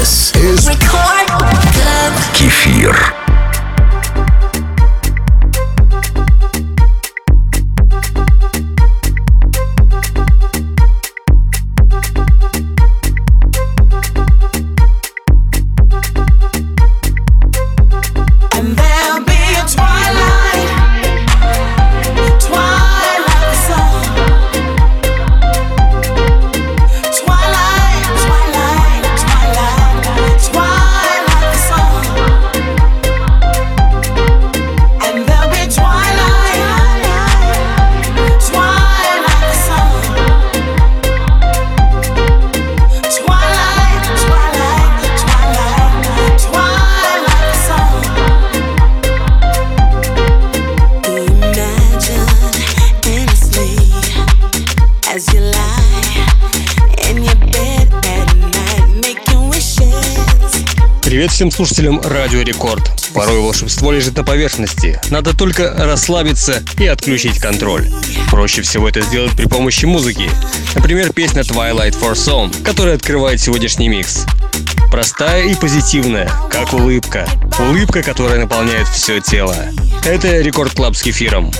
This is Record Club Kefir. Всем слушателям Радио Рекорд. Порой волшебство лежит на поверхности. Надо только расслабиться и отключить контроль. Проще всего это сделать при помощи музыки. Например, песня Twilight for Song, которая открывает сегодняшний микс. Простая и позитивная, как улыбка. Улыбка, которая наполняет все тело. Это Record Club с Кефиром.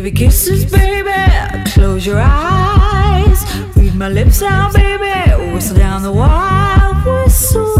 Give baby kisses, baby. Close your eyes, read my lips out, baby. Whistle down the wild whistle.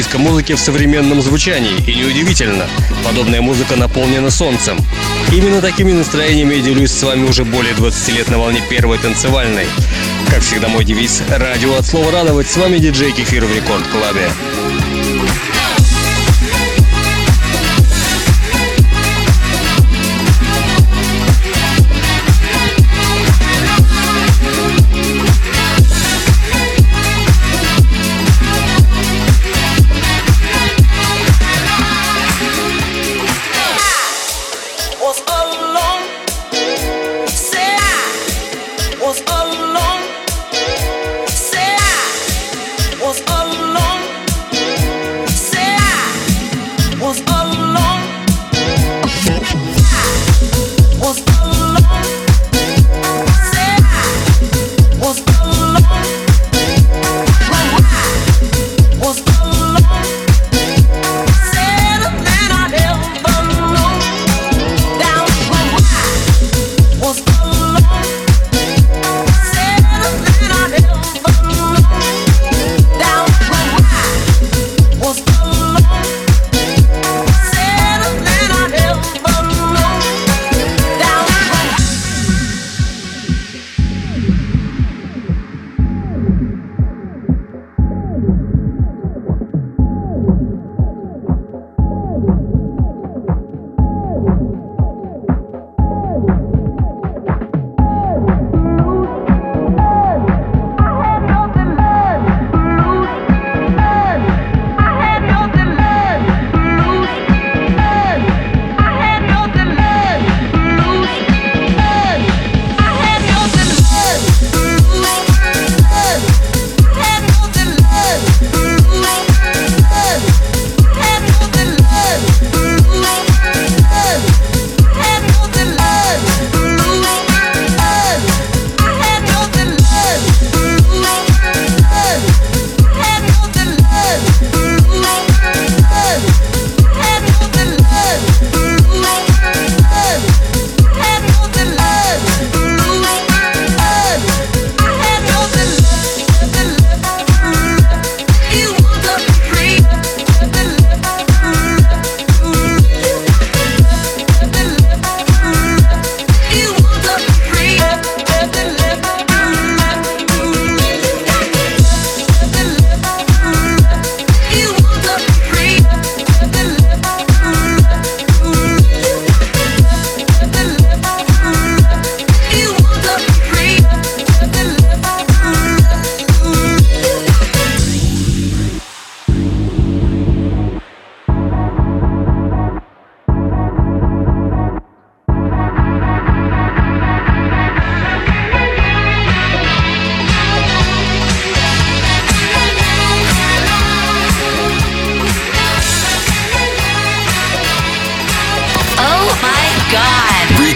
Диско-музыки в современном звучании. И неудивительно, подобная музыка наполнена солнцем. Именно такими настроениями я делюсь с вами уже более 20 лет на волне первой танцевальной. Как всегда мой девиз «Радио от слова радовать». С вами диджей Кефир в Рекорд Клабе.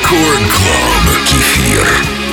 Рекорд Клаб Кефир.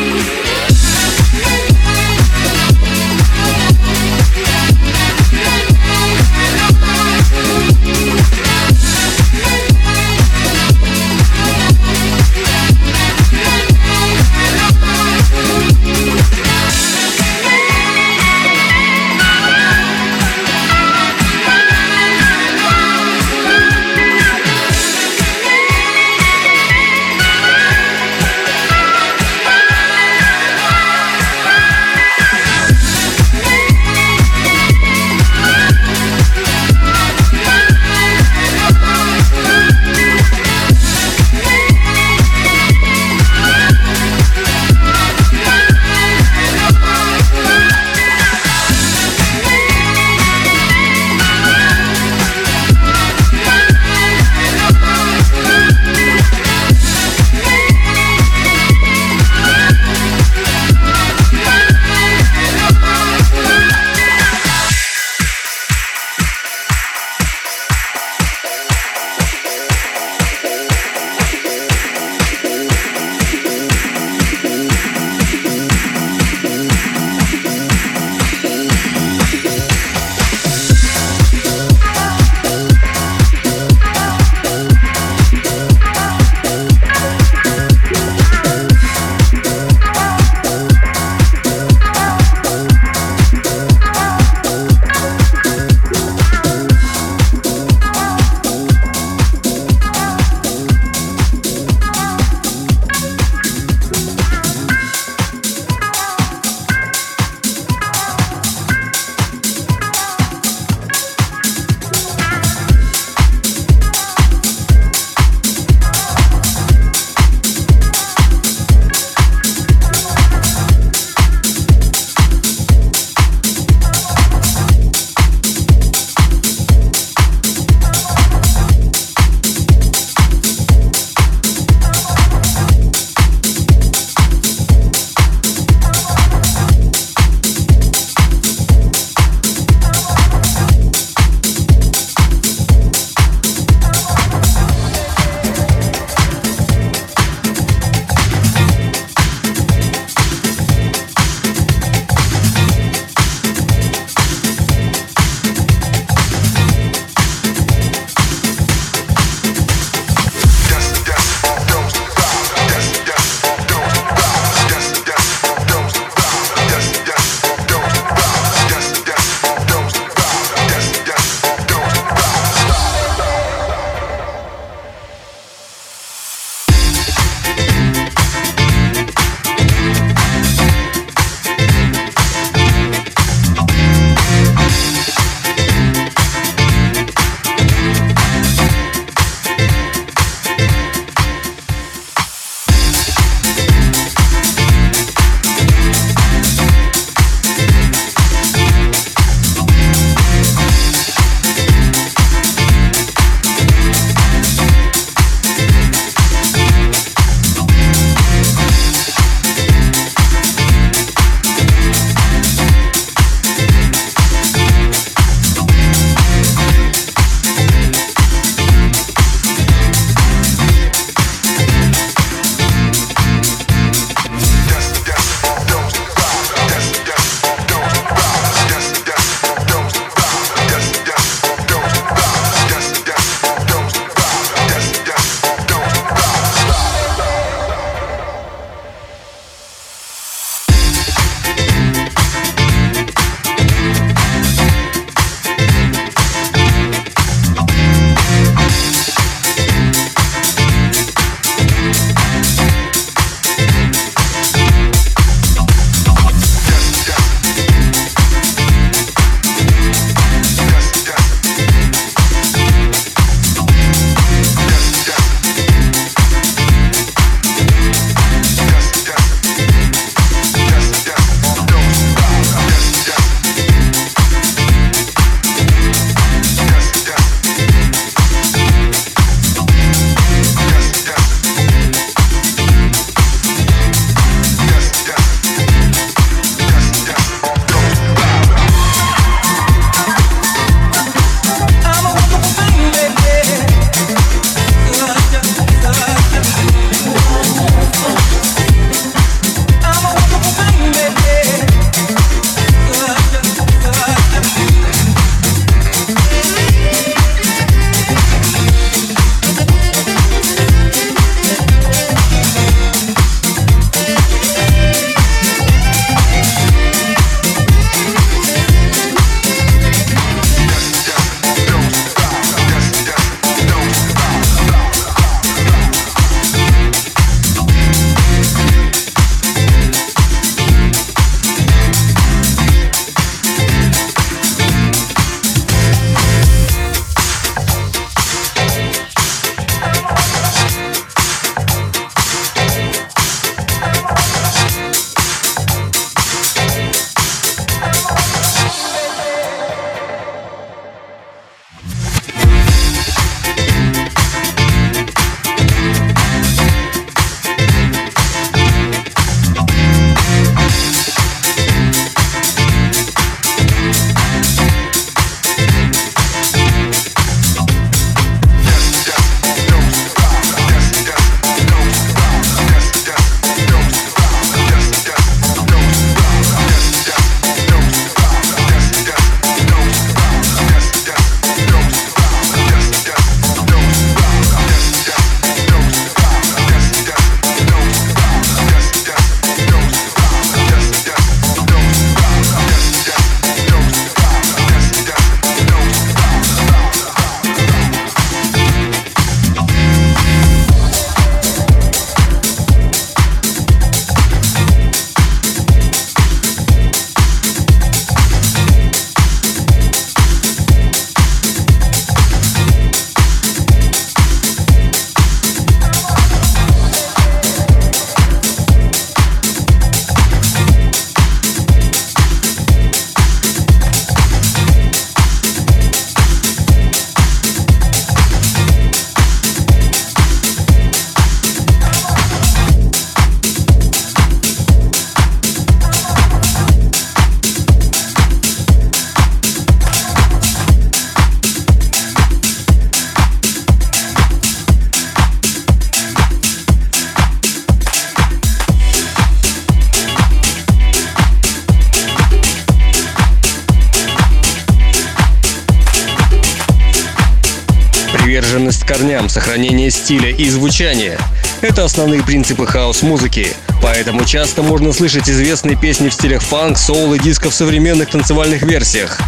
Сохранение стиля и звучания. Это основные принципы хаус-музыки. Поэтому часто можно слышать известные песни в стилях фанк, соул и диско в современных танцевальных версиях.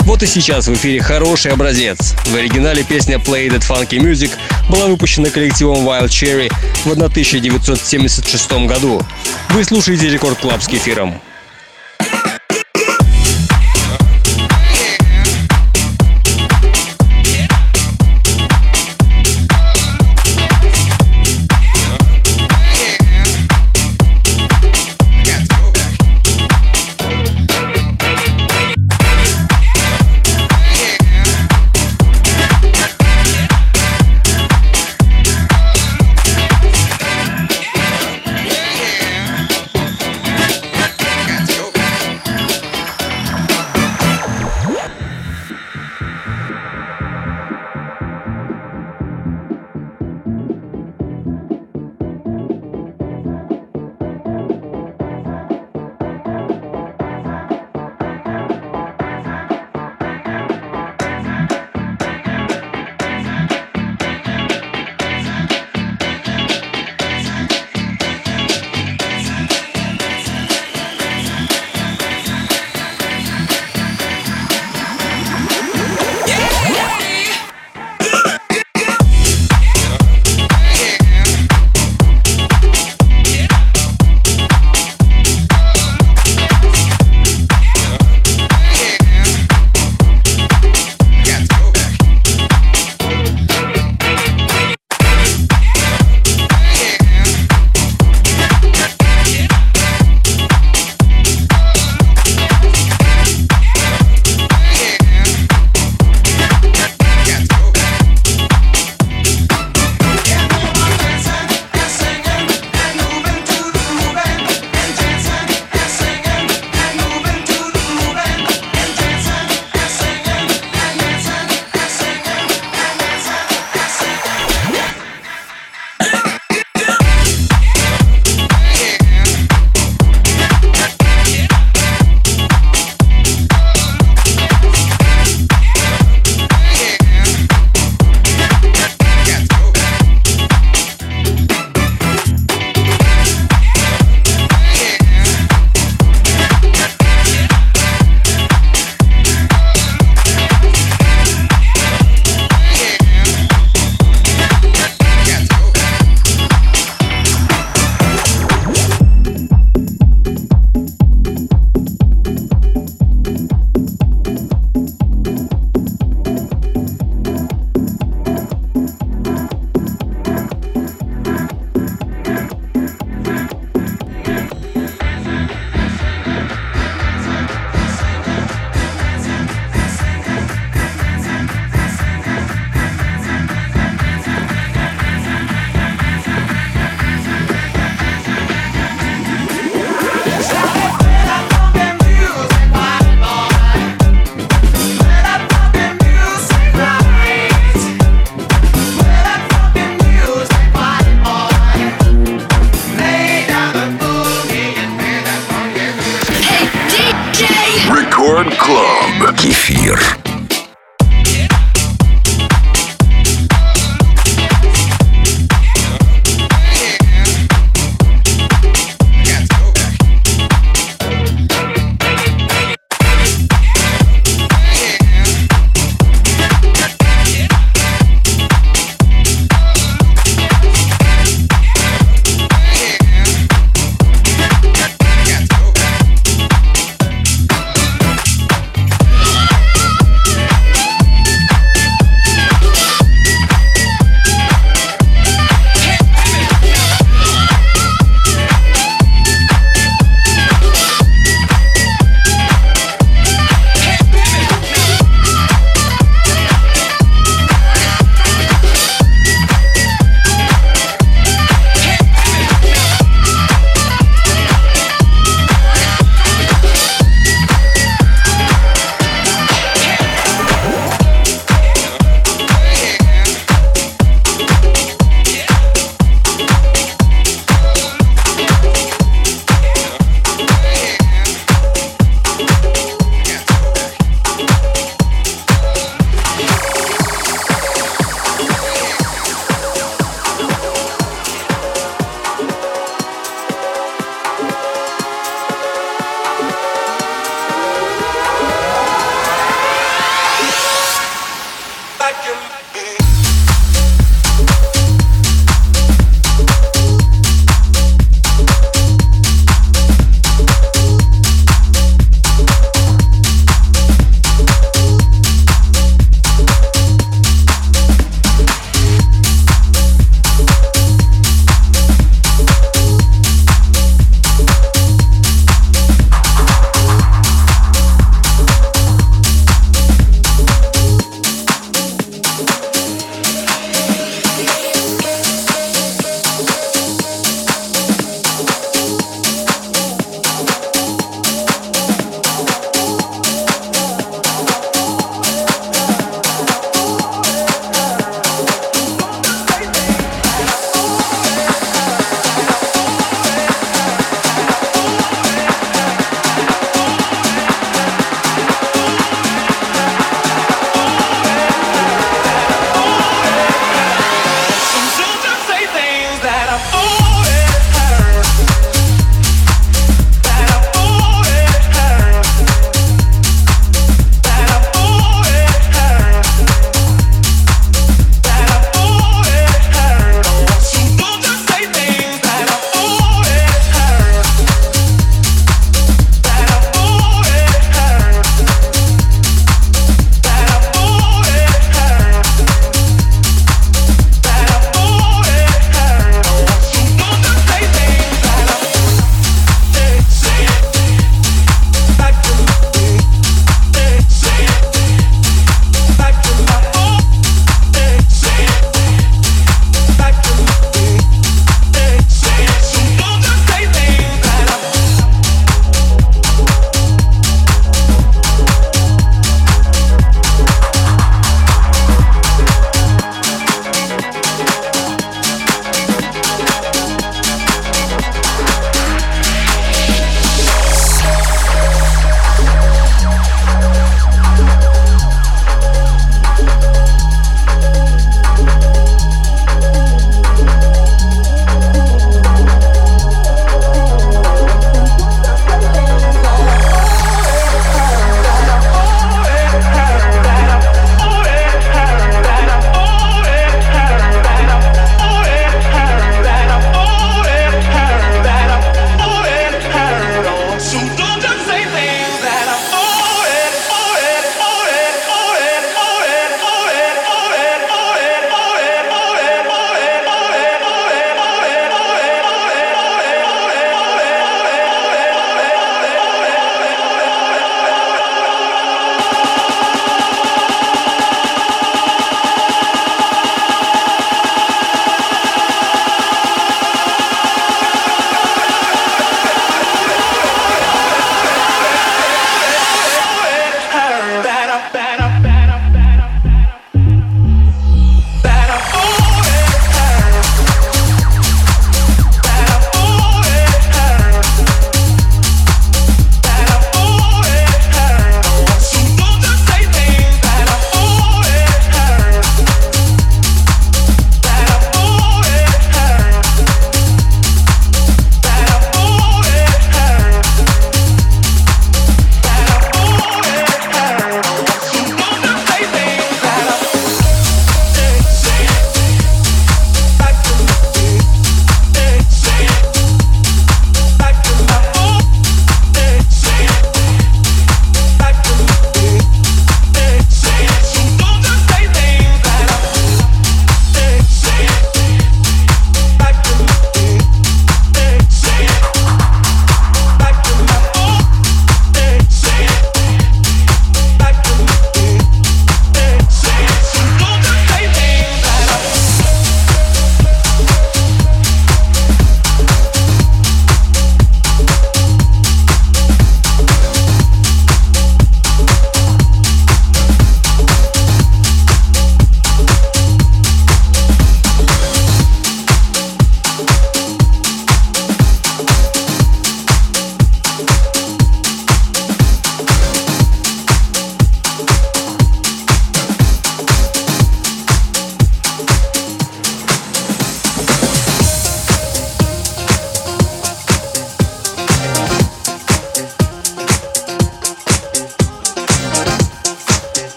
Вот и сейчас в эфире хороший образец. В оригинале песня Play That Funky Music была выпущена коллективом Wild Cherry в 1976 году. Вы слушаете Record Club с Кефиром.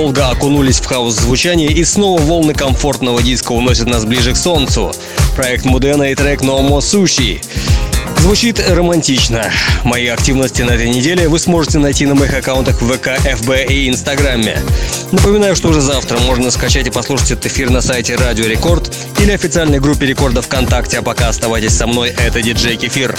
Ненадолго окунулись в хаос звучания и снова волны комфортного диска уносят нас ближе к солнцу. Проект Мудена и трек More Sushi. Звучит романтично. Мои активности на этой неделе вы сможете найти на моих аккаунтах ВК, ФБ и Инстаграме. Напоминаю, что уже завтра можно скачать и послушать этот эфир на сайте Радио Рекорд или официальной группе Рекорда ВКонтакте, а пока оставайтесь со мной, это диджей Кефир.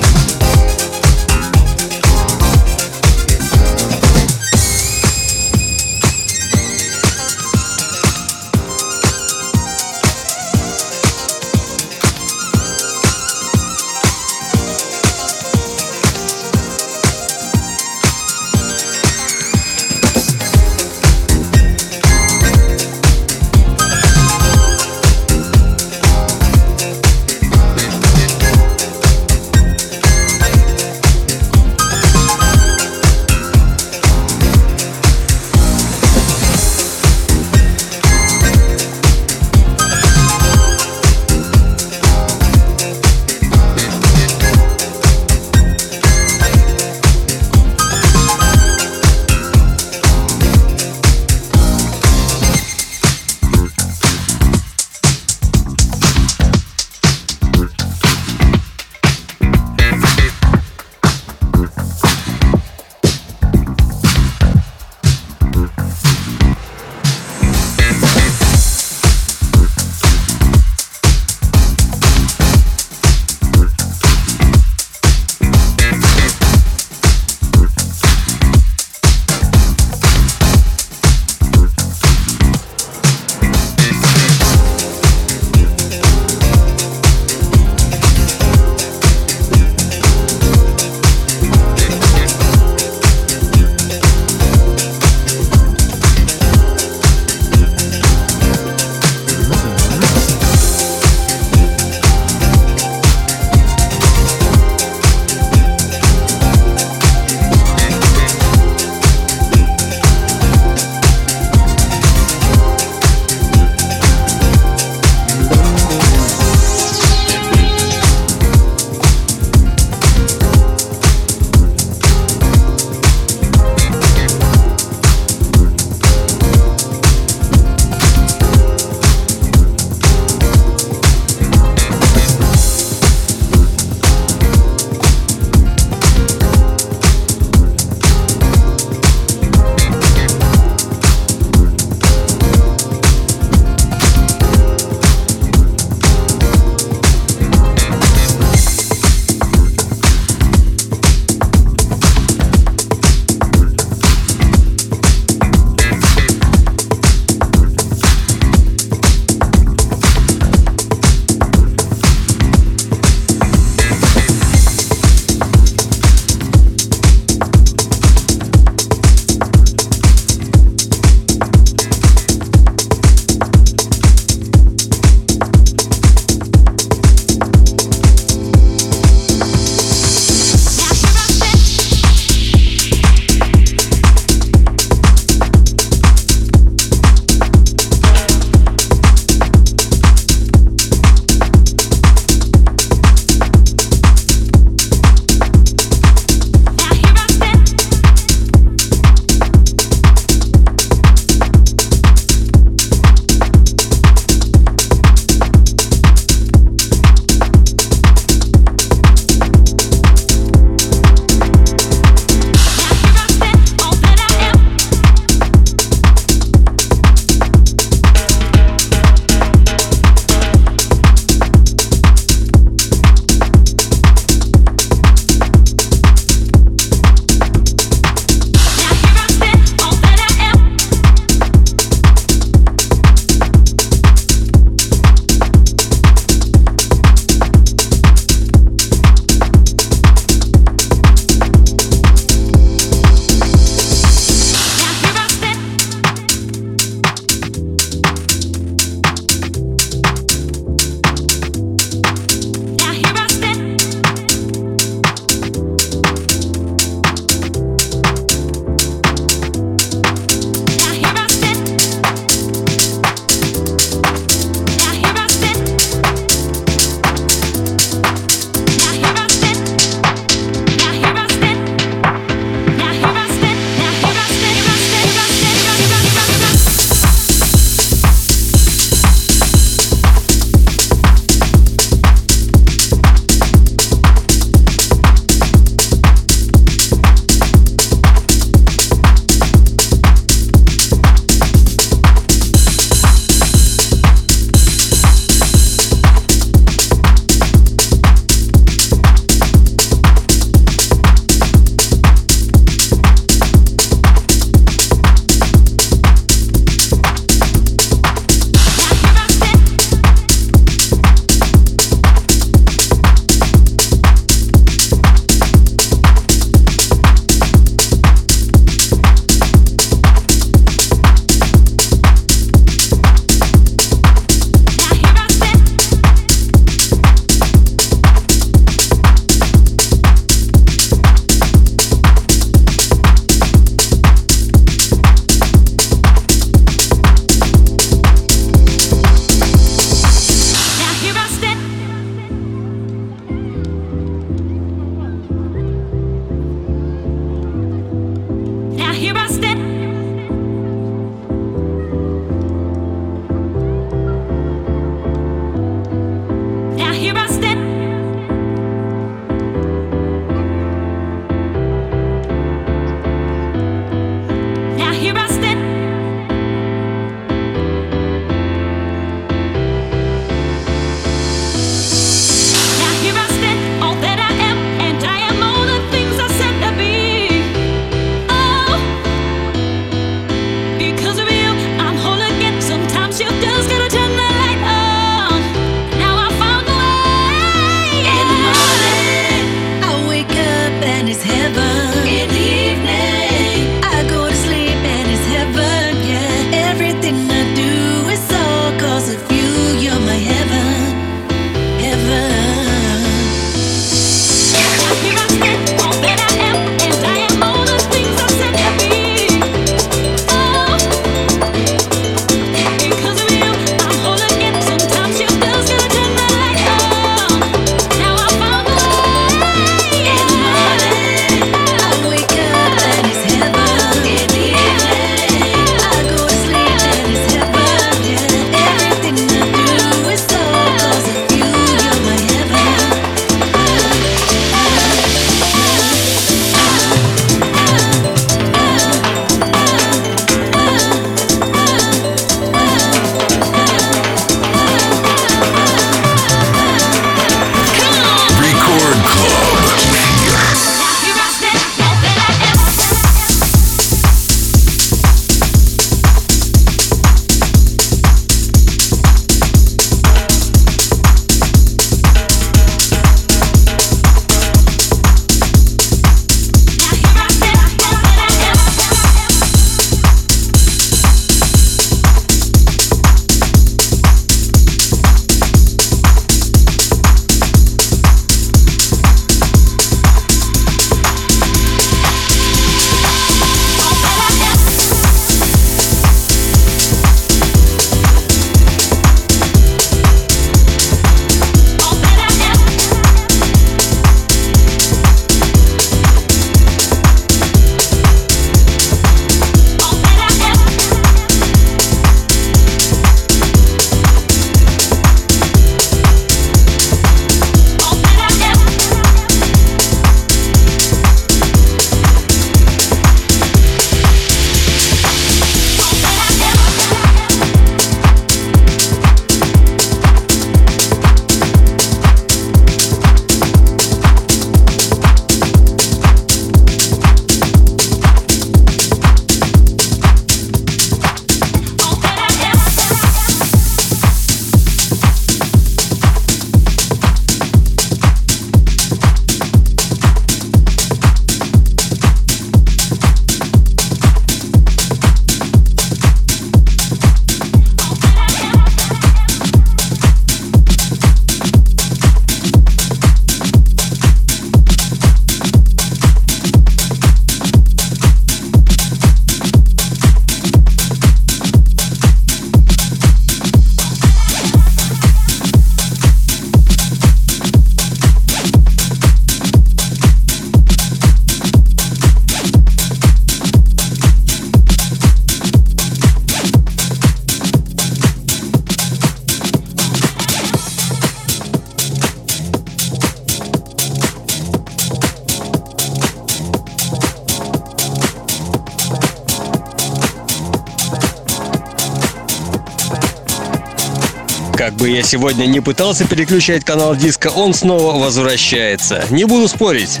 Сегодня не пытался переключать канал диска, он снова возвращается. Не буду спорить.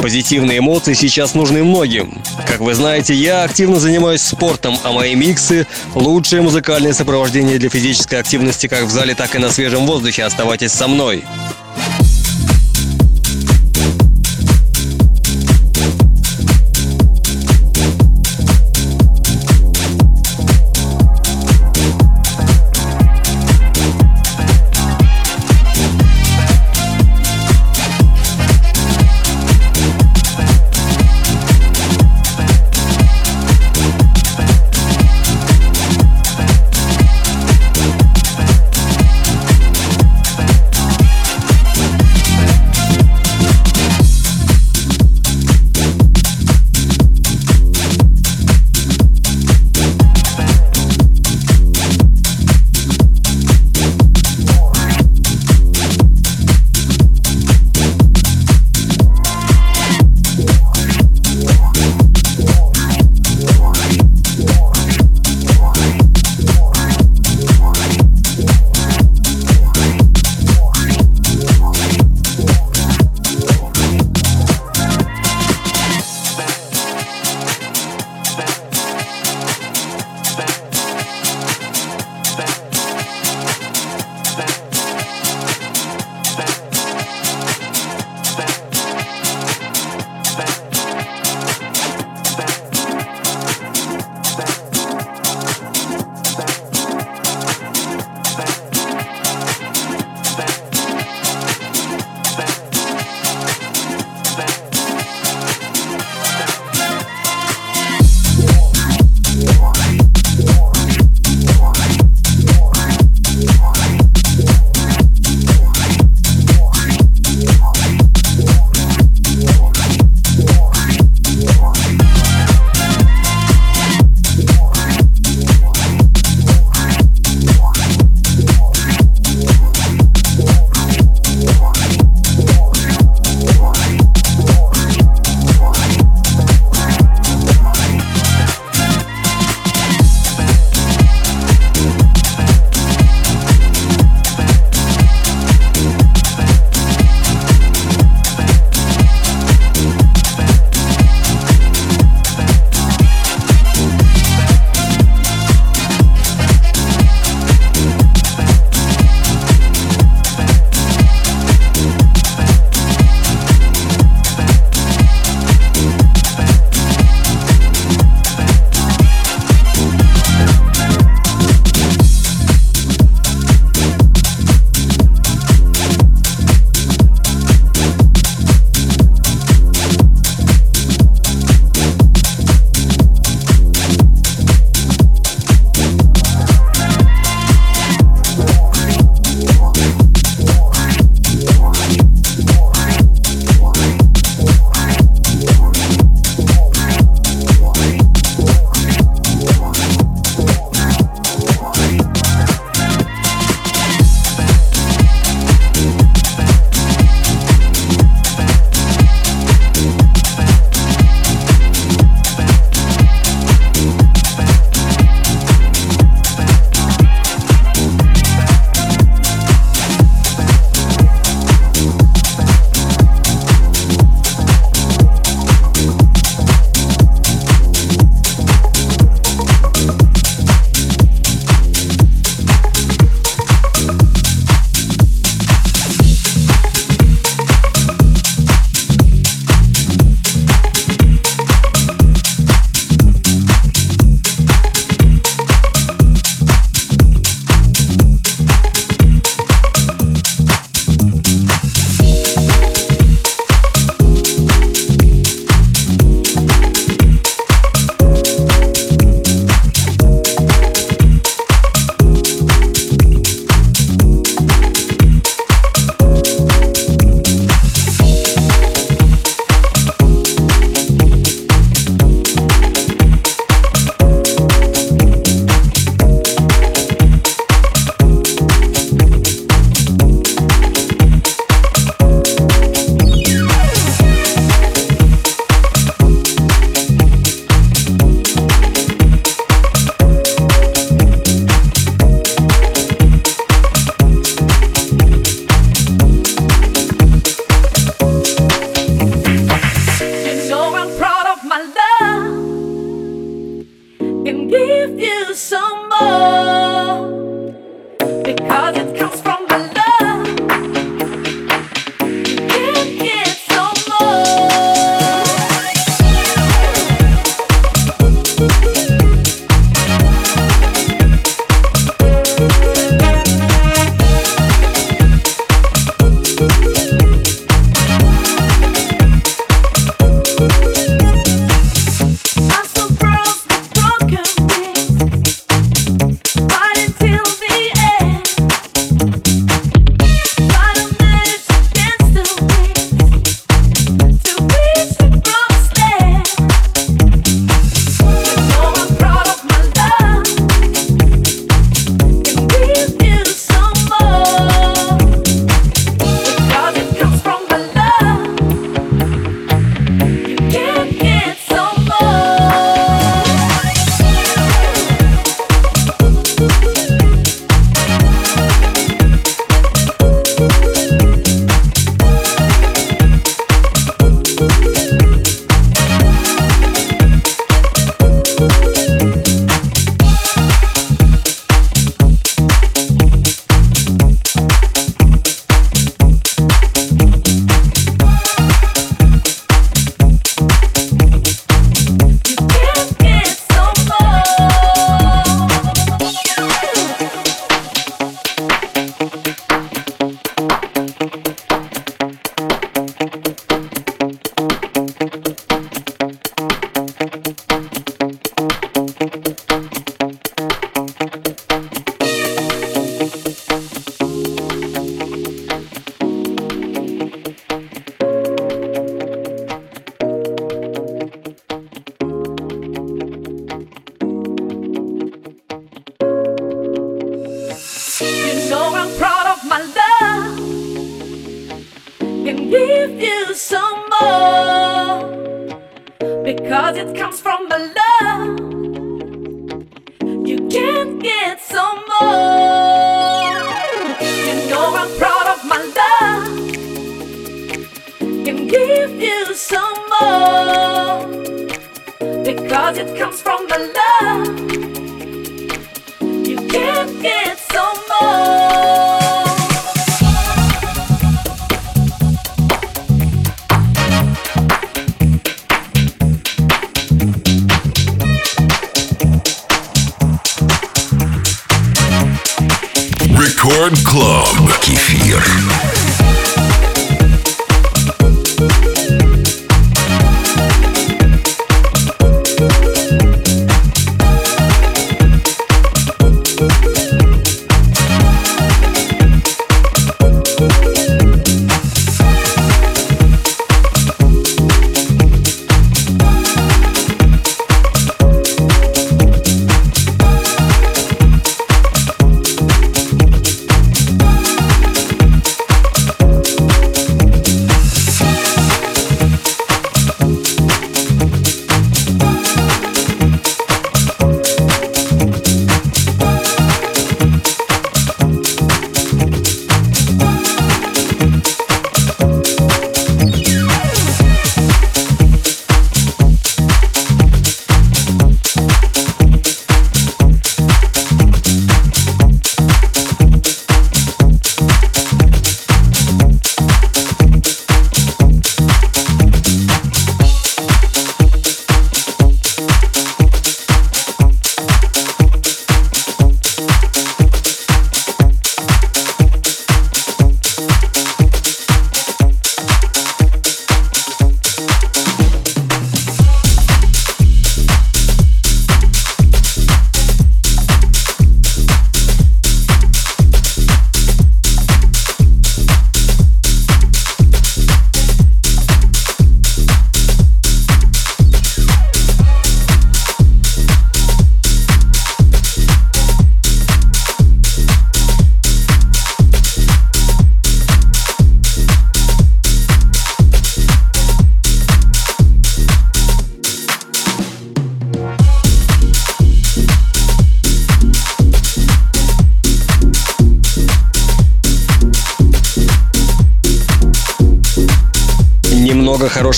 Позитивные эмоции сейчас нужны многим. Как вы знаете, я активно занимаюсь спортом, а мои миксы – лучшее музыкальное сопровождение для физической активности как в зале, так и на свежем воздухе. Оставайтесь со мной.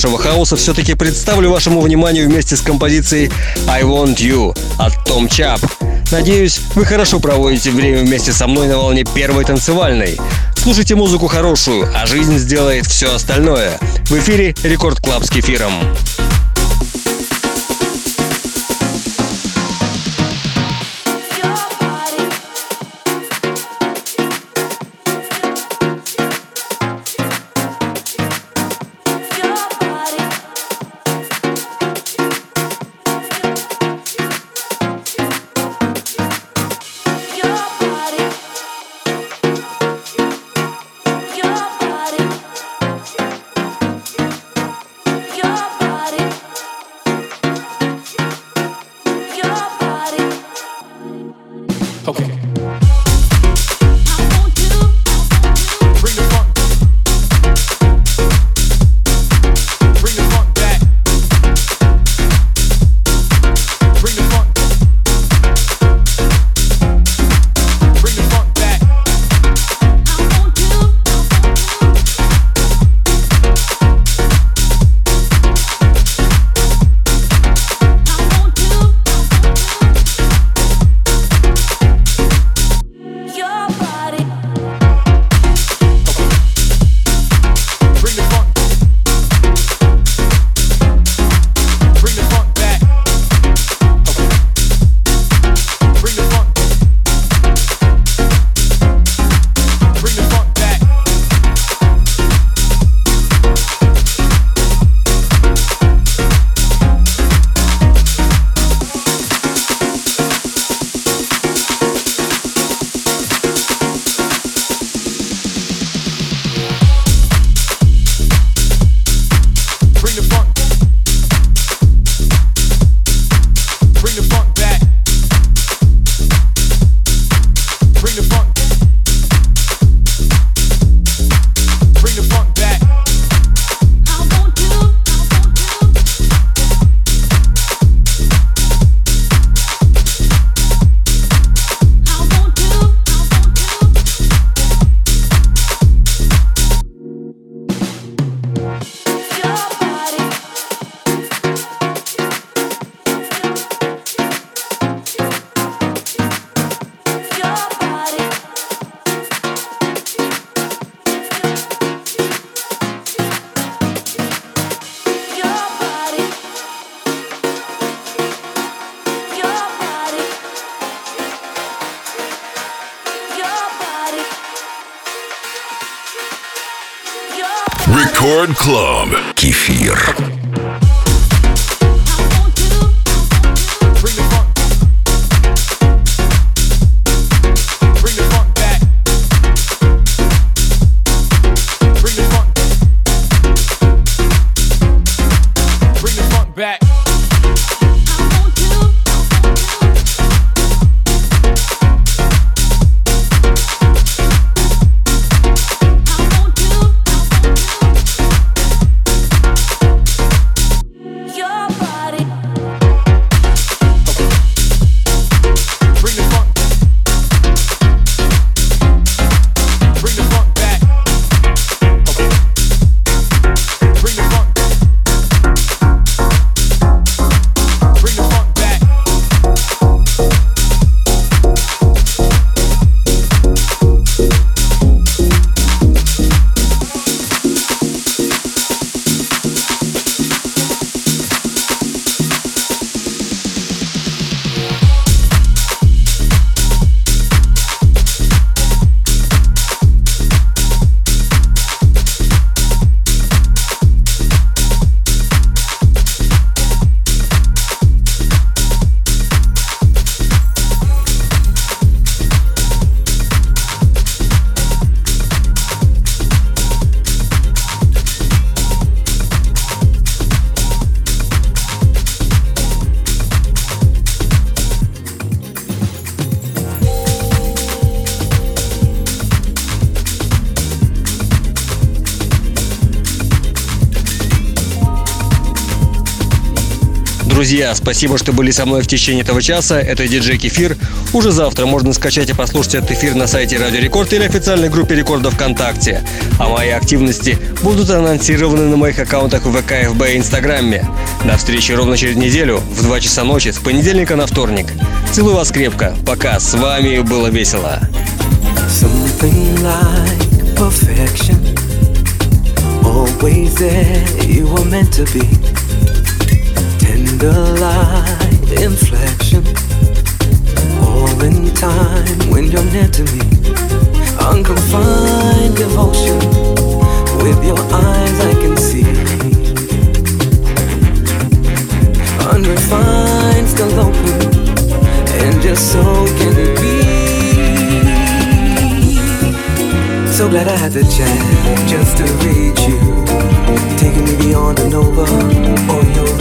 Хорошего хауса все-таки представлю вашему вниманию вместе с композицией I Want You от Tom Chap. Надеюсь, вы хорошо проводите время вместе со мной на волне первой танцевальной. Слушайте музыку хорошую, а жизнь сделает все остальное. В эфире Record Club с Кефиром. Друзья, спасибо, что были со мной в течение этого часа. Это диджей Кефир. Уже завтра можно скачать и послушать этот эфир на сайте Радио Рекорд или официальной группе Рекорда ВКонтакте. А мои активности будут анонсированы на моих аккаунтах в ВК, ФБ и Инстаграме. До встречи ровно через неделю в 2 часа ночи с понедельника на вторник. Целую вас крепко. Пока. С вами было весело. Always there, you were meant to be. Tender light inflection. All in time when you're to me. Unconfined devotion. With your eyes I can see. Unrefined, still open. And just so can it be. So glad I had the chance just to reach you. Taking me beyond an over all you're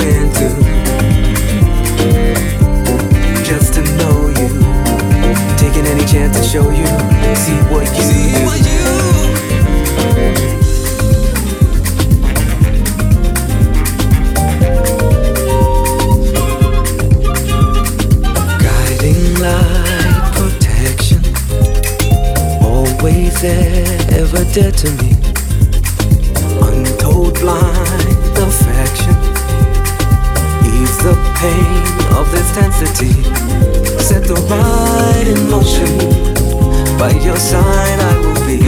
taking any chance to show you, see what you see do. What you Guiding light, protection, always there, ever dead to me. Untold blind affection, the pain of this density set the ride in motion. By your side I will be.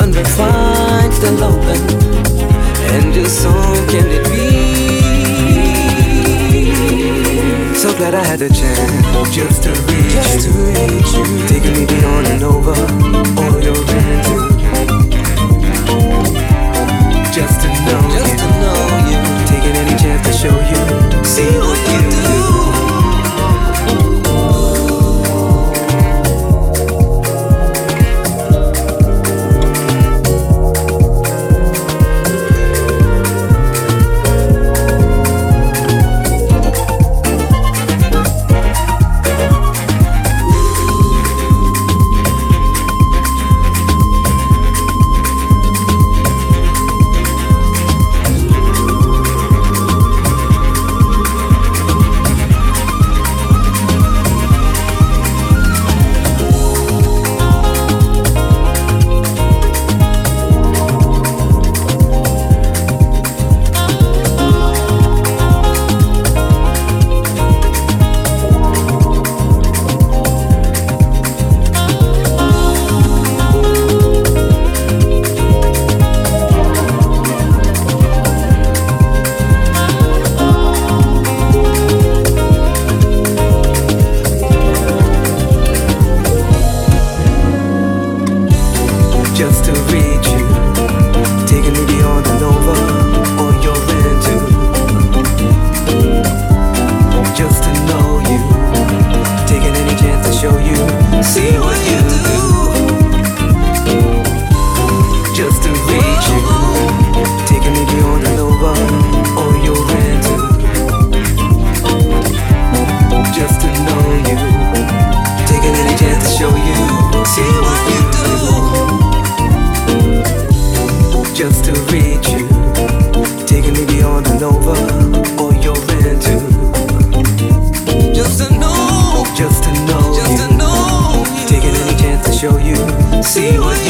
Unrefined, still open, and just so can it be. So glad I had the chance just to reach just you, to reach you. taking me beyond and over all your into. Just to know, just you. to know you, taking any chance to show you, see what you do. see what's